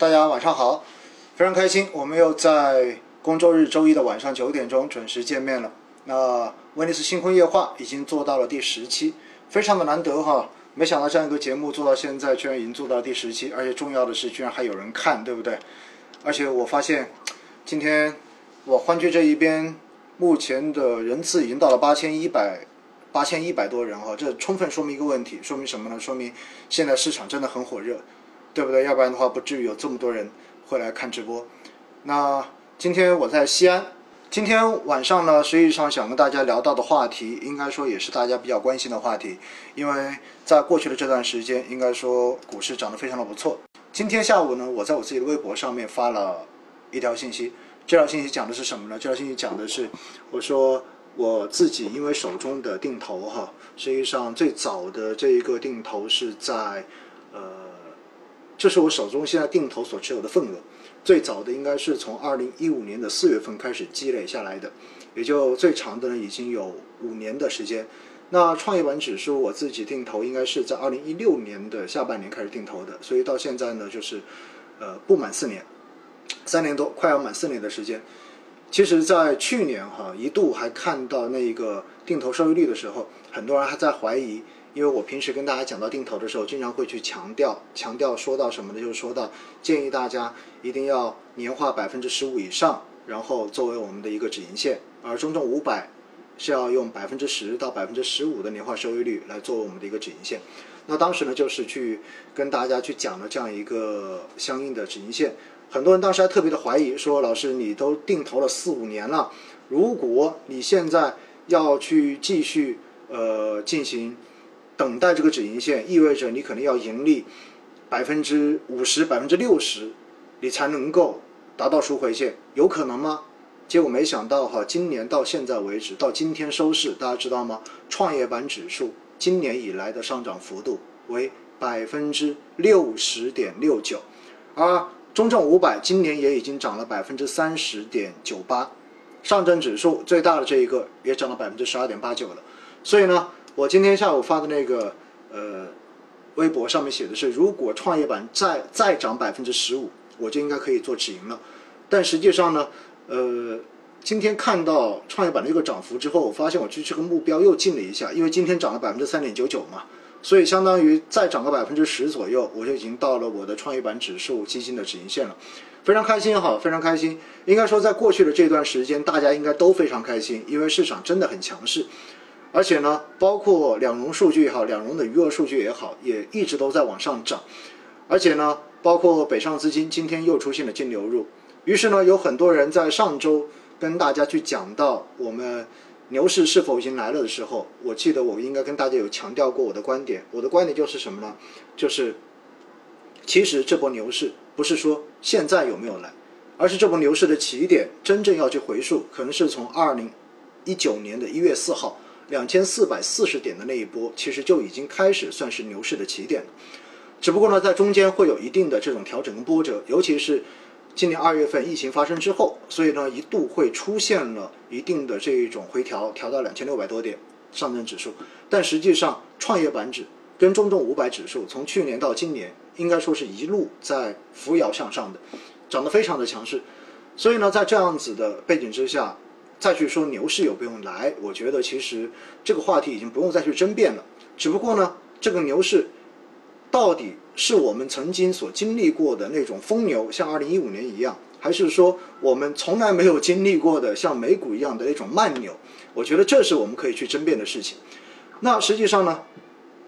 大家晚上好，非常开心，我们又在工作日周一的晚上九点钟准时见面了。那威尼斯星空夜话已经做到了第十期，非常的难得哈，没想到这样一个节目做到现在，居然已经做到第十期，而且重要的是，居然还有人看，对不对？而且我发现，今天我欢聚这一边，目前的人次已经到了八千一百八千一百多人哈，这充分说明一个问题，说明什么呢？说明现在市场真的很火热。对不对？要不然的话，不至于有这么多人会来看直播。那今天我在西安，今天晚上呢，实际上想跟大家聊到的话题，应该说也是大家比较关心的话题。因为在过去的这段时间，应该说股市涨得非常的不错。今天下午呢，我在我自己的微博上面发了一条信息，这条信息讲的是什么呢？这条信息讲的是，我说我自己因为手中的定投哈，实际上最早的这一个定投是在。这是我手中现在定投所持有的份额，最早的应该是从二零一五年的四月份开始积累下来的，也就最长的呢已经有五年的时间。那创业板指数我自己定投应该是在二零一六年的下半年开始定投的，所以到现在呢就是呃不满四年，三年多快要满四年的时间。其实，在去年哈一度还看到那一个定投收益率的时候，很多人还在怀疑。因为我平时跟大家讲到定投的时候，经常会去强调，强调说到什么呢？就是说到建议大家一定要年化百分之十五以上，然后作为我们的一个止盈线，而中证五百是要用百分之十到百分之十五的年化收益率来作为我们的一个止盈线。那当时呢，就是去跟大家去讲了这样一个相应的止盈线。很多人当时还特别的怀疑，说老师你都定投了四五年了，如果你现在要去继续呃进行。等待这个止盈线，意味着你可能要盈利百分之五十、百分之六十，你才能够达到赎回线，有可能吗？结果没想到哈，今年到现在为止，到今天收市，大家知道吗？创业板指数今年以来的上涨幅度为百分之六十点六九，而中证五百今年也已经涨了百分之三十点九八，上证指数最大的这一个也涨了百分之十二点八九了，所以呢。我今天下午发的那个呃微博上面写的是，如果创业板再再涨百分之十五，我就应该可以做止盈了。但实际上呢，呃，今天看到创业板的一个涨幅之后，我发现我距这个目标又近了一下，因为今天涨了百分之三点九九嘛，所以相当于再涨个百分之十左右，我就已经到了我的创业板指数基金的止盈线了。非常开心哈，非常开心。应该说，在过去的这段时间，大家应该都非常开心，因为市场真的很强势。而且呢，包括两融数据也好，两融的余额数据也好，也一直都在往上涨。而且呢，包括北上资金今天又出现了净流入。于是呢，有很多人在上周跟大家去讲到我们牛市是否已经来了的时候，我记得我应该跟大家有强调过我的观点。我的观点就是什么呢？就是其实这波牛市不是说现在有没有来，而是这波牛市的起点真正要去回溯，可能是从二零一九年的一月四号。两千四百四十点的那一波，其实就已经开始算是牛市的起点。只不过呢，在中间会有一定的这种调整跟波折，尤其是今年二月份疫情发生之后，所以呢，一度会出现了一定的这一种回调，调到两千六百多点上证指数。但实际上，创业板指跟中证五百指数从去年到今年，应该说是一路在扶摇向上的，涨得非常的强势。所以呢，在这样子的背景之下。再去说牛市有不用来，我觉得其实这个话题已经不用再去争辩了。只不过呢，这个牛市到底是我们曾经所经历过的那种疯牛，像二零一五年一样，还是说我们从来没有经历过的像美股一样的那种慢牛？我觉得这是我们可以去争辩的事情。那实际上呢，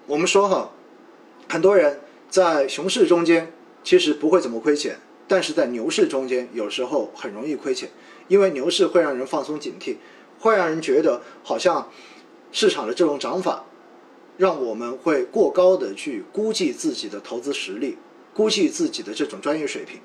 我们说哈，很多人在熊市中间其实不会怎么亏钱，但是在牛市中间有时候很容易亏钱。因为牛市会让人放松警惕，会让人觉得好像市场的这种涨法，让我们会过高的去估计自己的投资实力，估计自己的这种专业水平。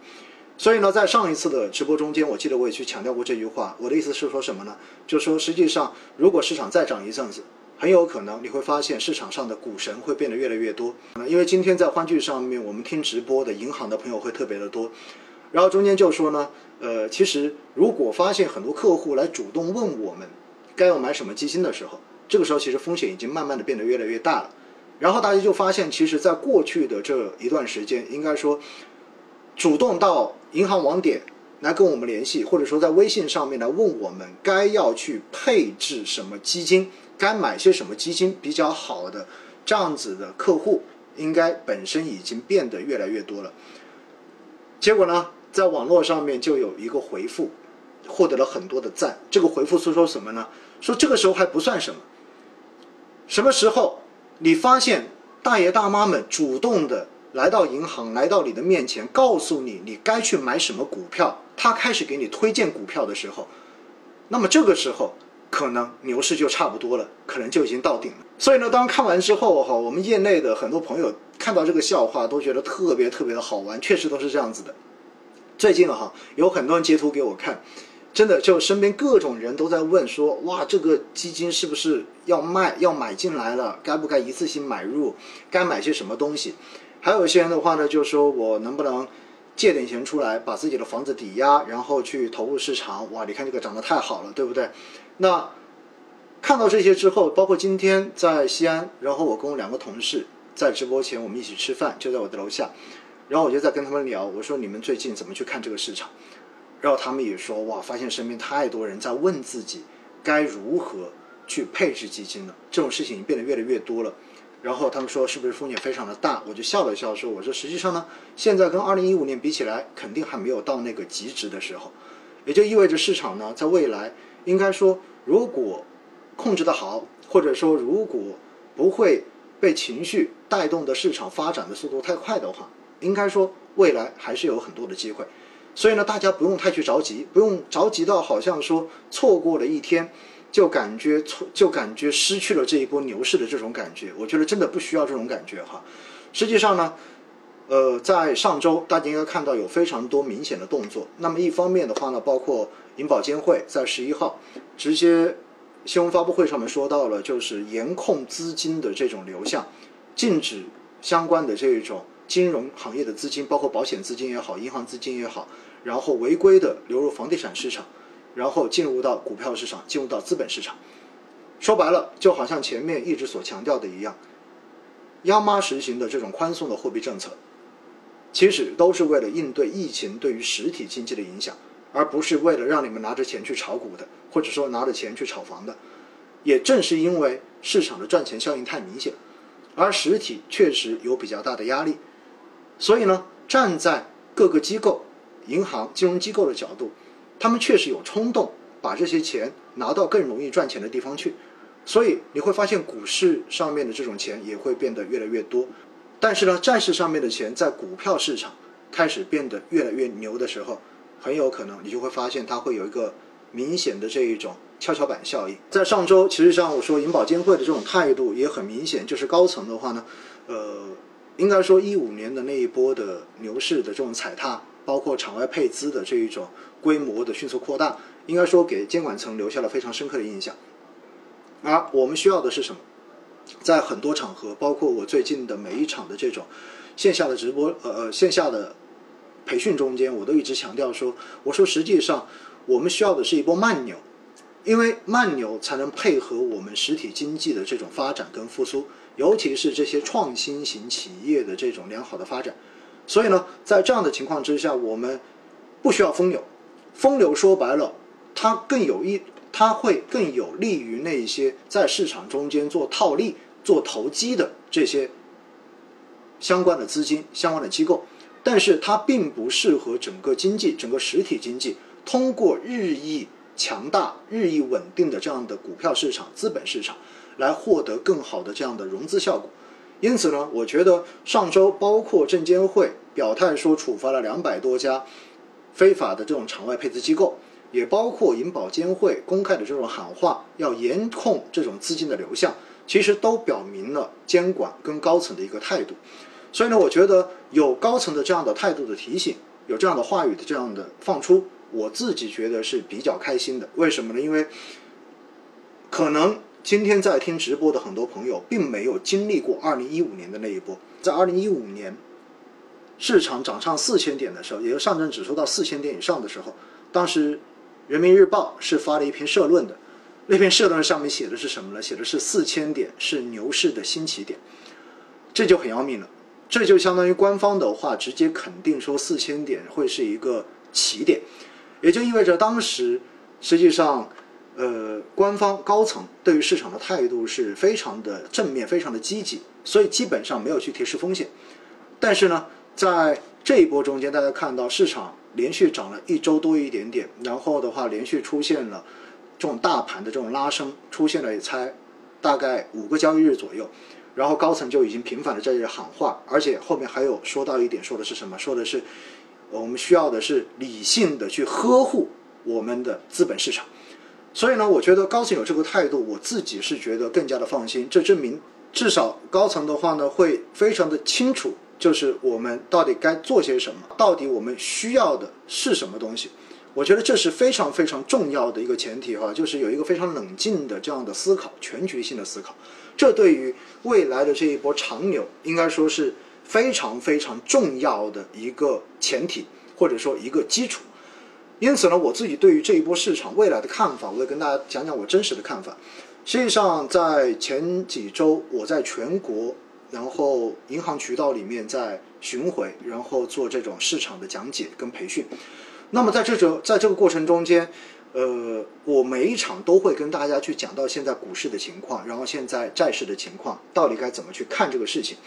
所以呢，在上一次的直播中间，我记得我也去强调过这句话。我的意思是说什么呢？就是说，实际上如果市场再涨一阵子，很有可能你会发现市场上的股神会变得越来越多。因为今天在欢聚上面，我们听直播的银行的朋友会特别的多。然后中间就说呢。呃，其实如果发现很多客户来主动问我们该要买什么基金的时候，这个时候其实风险已经慢慢的变得越来越大了。然后大家就发现，其实在过去的这一段时间，应该说主动到银行网点来跟我们联系，或者说在微信上面来问我们该要去配置什么基金，该买些什么基金比较好的，这样子的客户应该本身已经变得越来越多了。结果呢，在网络上面就有一个回复，获得了很多的赞。这个回复是说什么呢？说这个时候还不算什么，什么时候你发现大爷大妈们主动的来到银行，来到你的面前，告诉你你该去买什么股票，他开始给你推荐股票的时候，那么这个时候可能牛市就差不多了，可能就已经到顶了。所以呢，当看完之后哈，我们业内的很多朋友看到这个笑话都觉得特别特别的好玩，确实都是这样子的。最近哈，有很多人截图给我看。真的，就身边各种人都在问说，哇，这个基金是不是要卖、要买进来了？该不该一次性买入？该买些什么东西？还有一些人的话呢，就说我能不能借点钱出来，把自己的房子抵押，然后去投入市场？哇，你看这个涨得太好了，对不对？那看到这些之后，包括今天在西安，然后我跟我两个同事在直播前我们一起吃饭，就在我的楼下，然后我就在跟他们聊，我说你们最近怎么去看这个市场？然后他们也说哇，发现身边太多人在问自己该如何去配置基金了，这种事情变得越来越多了。然后他们说是不是风险非常的大？我就笑了笑说，我说实际上呢，现在跟二零一五年比起来，肯定还没有到那个极值的时候，也就意味着市场呢，在未来应该说，如果控制的好，或者说如果不会被情绪带动的市场发展的速度太快的话，应该说未来还是有很多的机会。所以呢，大家不用太去着急，不用着急到好像说错过了一天，就感觉错，就感觉失去了这一波牛市的这种感觉。我觉得真的不需要这种感觉哈。实际上呢，呃，在上周大家应该看到有非常多明显的动作。那么一方面的话呢，包括银保监会在十一号直接新闻发布会上面说到了，就是严控资金的这种流向，禁止相关的这种金融行业的资金，包括保险资金也好，银行资金也好。然后违规的流入房地产市场，然后进入到股票市场，进入到资本市场。说白了，就好像前面一直所强调的一样，央妈实行的这种宽松的货币政策，其实都是为了应对疫情对于实体经济的影响，而不是为了让你们拿着钱去炒股的，或者说拿着钱去炒房的。也正是因为市场的赚钱效应太明显，而实体确实有比较大的压力，所以呢，站在各个机构。银行、金融机构的角度，他们确实有冲动把这些钱拿到更容易赚钱的地方去，所以你会发现股市上面的这种钱也会变得越来越多。但是呢，债市上面的钱在股票市场开始变得越来越牛的时候，很有可能你就会发现它会有一个明显的这一种跷跷板效应。在上周，其实上我说银保监会的这种态度也很明显，就是高层的话呢，呃，应该说一五年的那一波的牛市的这种踩踏。包括场外配资的这一种规模的迅速扩大，应该说给监管层留下了非常深刻的印象。而我们需要的是什么？在很多场合，包括我最近的每一场的这种线下的直播，呃呃，线下的培训中间，我都一直强调说，我说实际上我们需要的是一波慢牛，因为慢牛才能配合我们实体经济的这种发展跟复苏，尤其是这些创新型企业的这种良好的发展。所以呢，在这样的情况之下，我们不需要风流。风流说白了，它更有益，它会更有利于那一些在市场中间做套利、做投机的这些相关的资金、相关的机构。但是它并不适合整个经济、整个实体经济通过日益强大、日益稳定的这样的股票市场、资本市场来获得更好的这样的融资效果。因此呢，我觉得上周包括证监会表态说处罚了两百多家非法的这种场外配资机构，也包括银保监会公开的这种喊话，要严控这种资金的流向，其实都表明了监管跟高层的一个态度。所以呢，我觉得有高层的这样的态度的提醒，有这样的话语的这样的放出，我自己觉得是比较开心的。为什么呢？因为可能。今天在听直播的很多朋友，并没有经历过二零一五年的那一波。在二零一五年，市场涨上四千点的时候，也就上证指数到四千点以上的时候，当时人民日报是发了一篇社论的。那篇社论上面写的是什么呢？写的是四千点是牛市的新起点，这就很要命了。这就相当于官方的话直接肯定说四千点会是一个起点，也就意味着当时实际上。呃，官方高层对于市场的态度是非常的正面，非常的积极，所以基本上没有去提示风险。但是呢，在这一波中间，大家看到市场连续涨了一周多一点点，然后的话连续出现了这种大盘的这种拉升，出现了也才大概五个交易日左右，然后高层就已经频繁的在这喊话，而且后面还有说到一点，说的是什么？说的是我们需要的是理性的去呵护我们的资本市场。所以呢，我觉得高层有这个态度，我自己是觉得更加的放心。这证明至少高层的话呢，会非常的清楚，就是我们到底该做些什么，到底我们需要的是什么东西。我觉得这是非常非常重要的一个前提哈，就是有一个非常冷静的这样的思考，全局性的思考。这对于未来的这一波长牛，应该说是非常非常重要的一个前提，或者说一个基础。因此呢，我自己对于这一波市场未来的看法，我也跟大家讲讲我真实的看法。实际上，在前几周，我在全国，然后银行渠道里面在巡回，然后做这种市场的讲解跟培训。那么在这种在这个过程中间，呃，我每一场都会跟大家去讲到现在股市的情况，然后现在债市的情况，到底该怎么去看这个事情。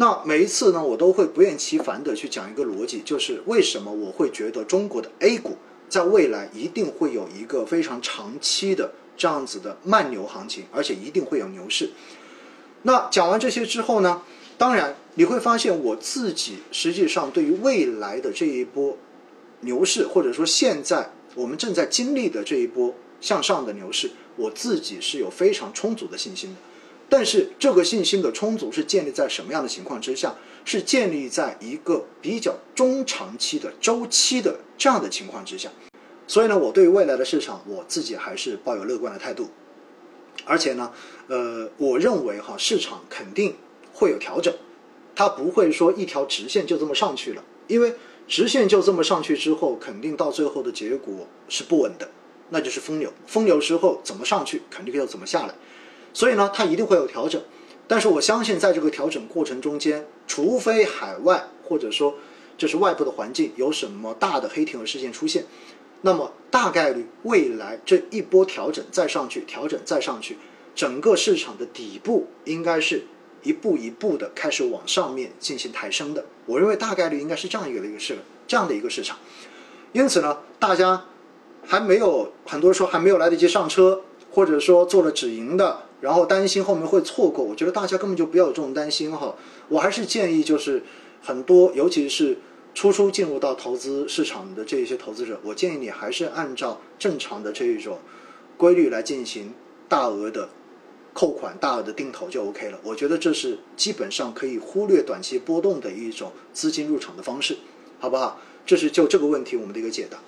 那每一次呢，我都会不厌其烦的去讲一个逻辑，就是为什么我会觉得中国的 A 股。在未来一定会有一个非常长期的这样子的慢牛行情，而且一定会有牛市。那讲完这些之后呢，当然你会发现我自己实际上对于未来的这一波牛市，或者说现在我们正在经历的这一波向上的牛市，我自己是有非常充足的信心的。但是这个信心的充足是建立在什么样的情况之下？是建立在一个比较中长期的周期的这样的情况之下，所以呢，我对未来的市场我自己还是抱有乐观的态度，而且呢，呃，我认为哈市场肯定会有调整，它不会说一条直线就这么上去了，因为直线就这么上去之后，肯定到最后的结果是不稳的，那就是疯牛，疯牛之后怎么上去，肯定就怎么下来，所以呢，它一定会有调整。但是我相信，在这个调整过程中间，除非海外或者说就是外部的环境有什么大的黑天鹅事件出现，那么大概率未来这一波调整再上去，调整再上去，整个市场的底部应该是一步一步的开始往上面进行抬升的。我认为大概率应该是这样一个的一个市这样的一个市场。因此呢，大家还没有很多人说还没有来得及上车，或者说做了止盈的。然后担心后面会错过，我觉得大家根本就不要有这种担心哈。我还是建议，就是很多，尤其是初初进入到投资市场的这一些投资者，我建议你还是按照正常的这一种规律来进行大额的扣款、大额的定投就 OK 了。我觉得这是基本上可以忽略短期波动的一种资金入场的方式，好不好？这是就这个问题我们的一个解答。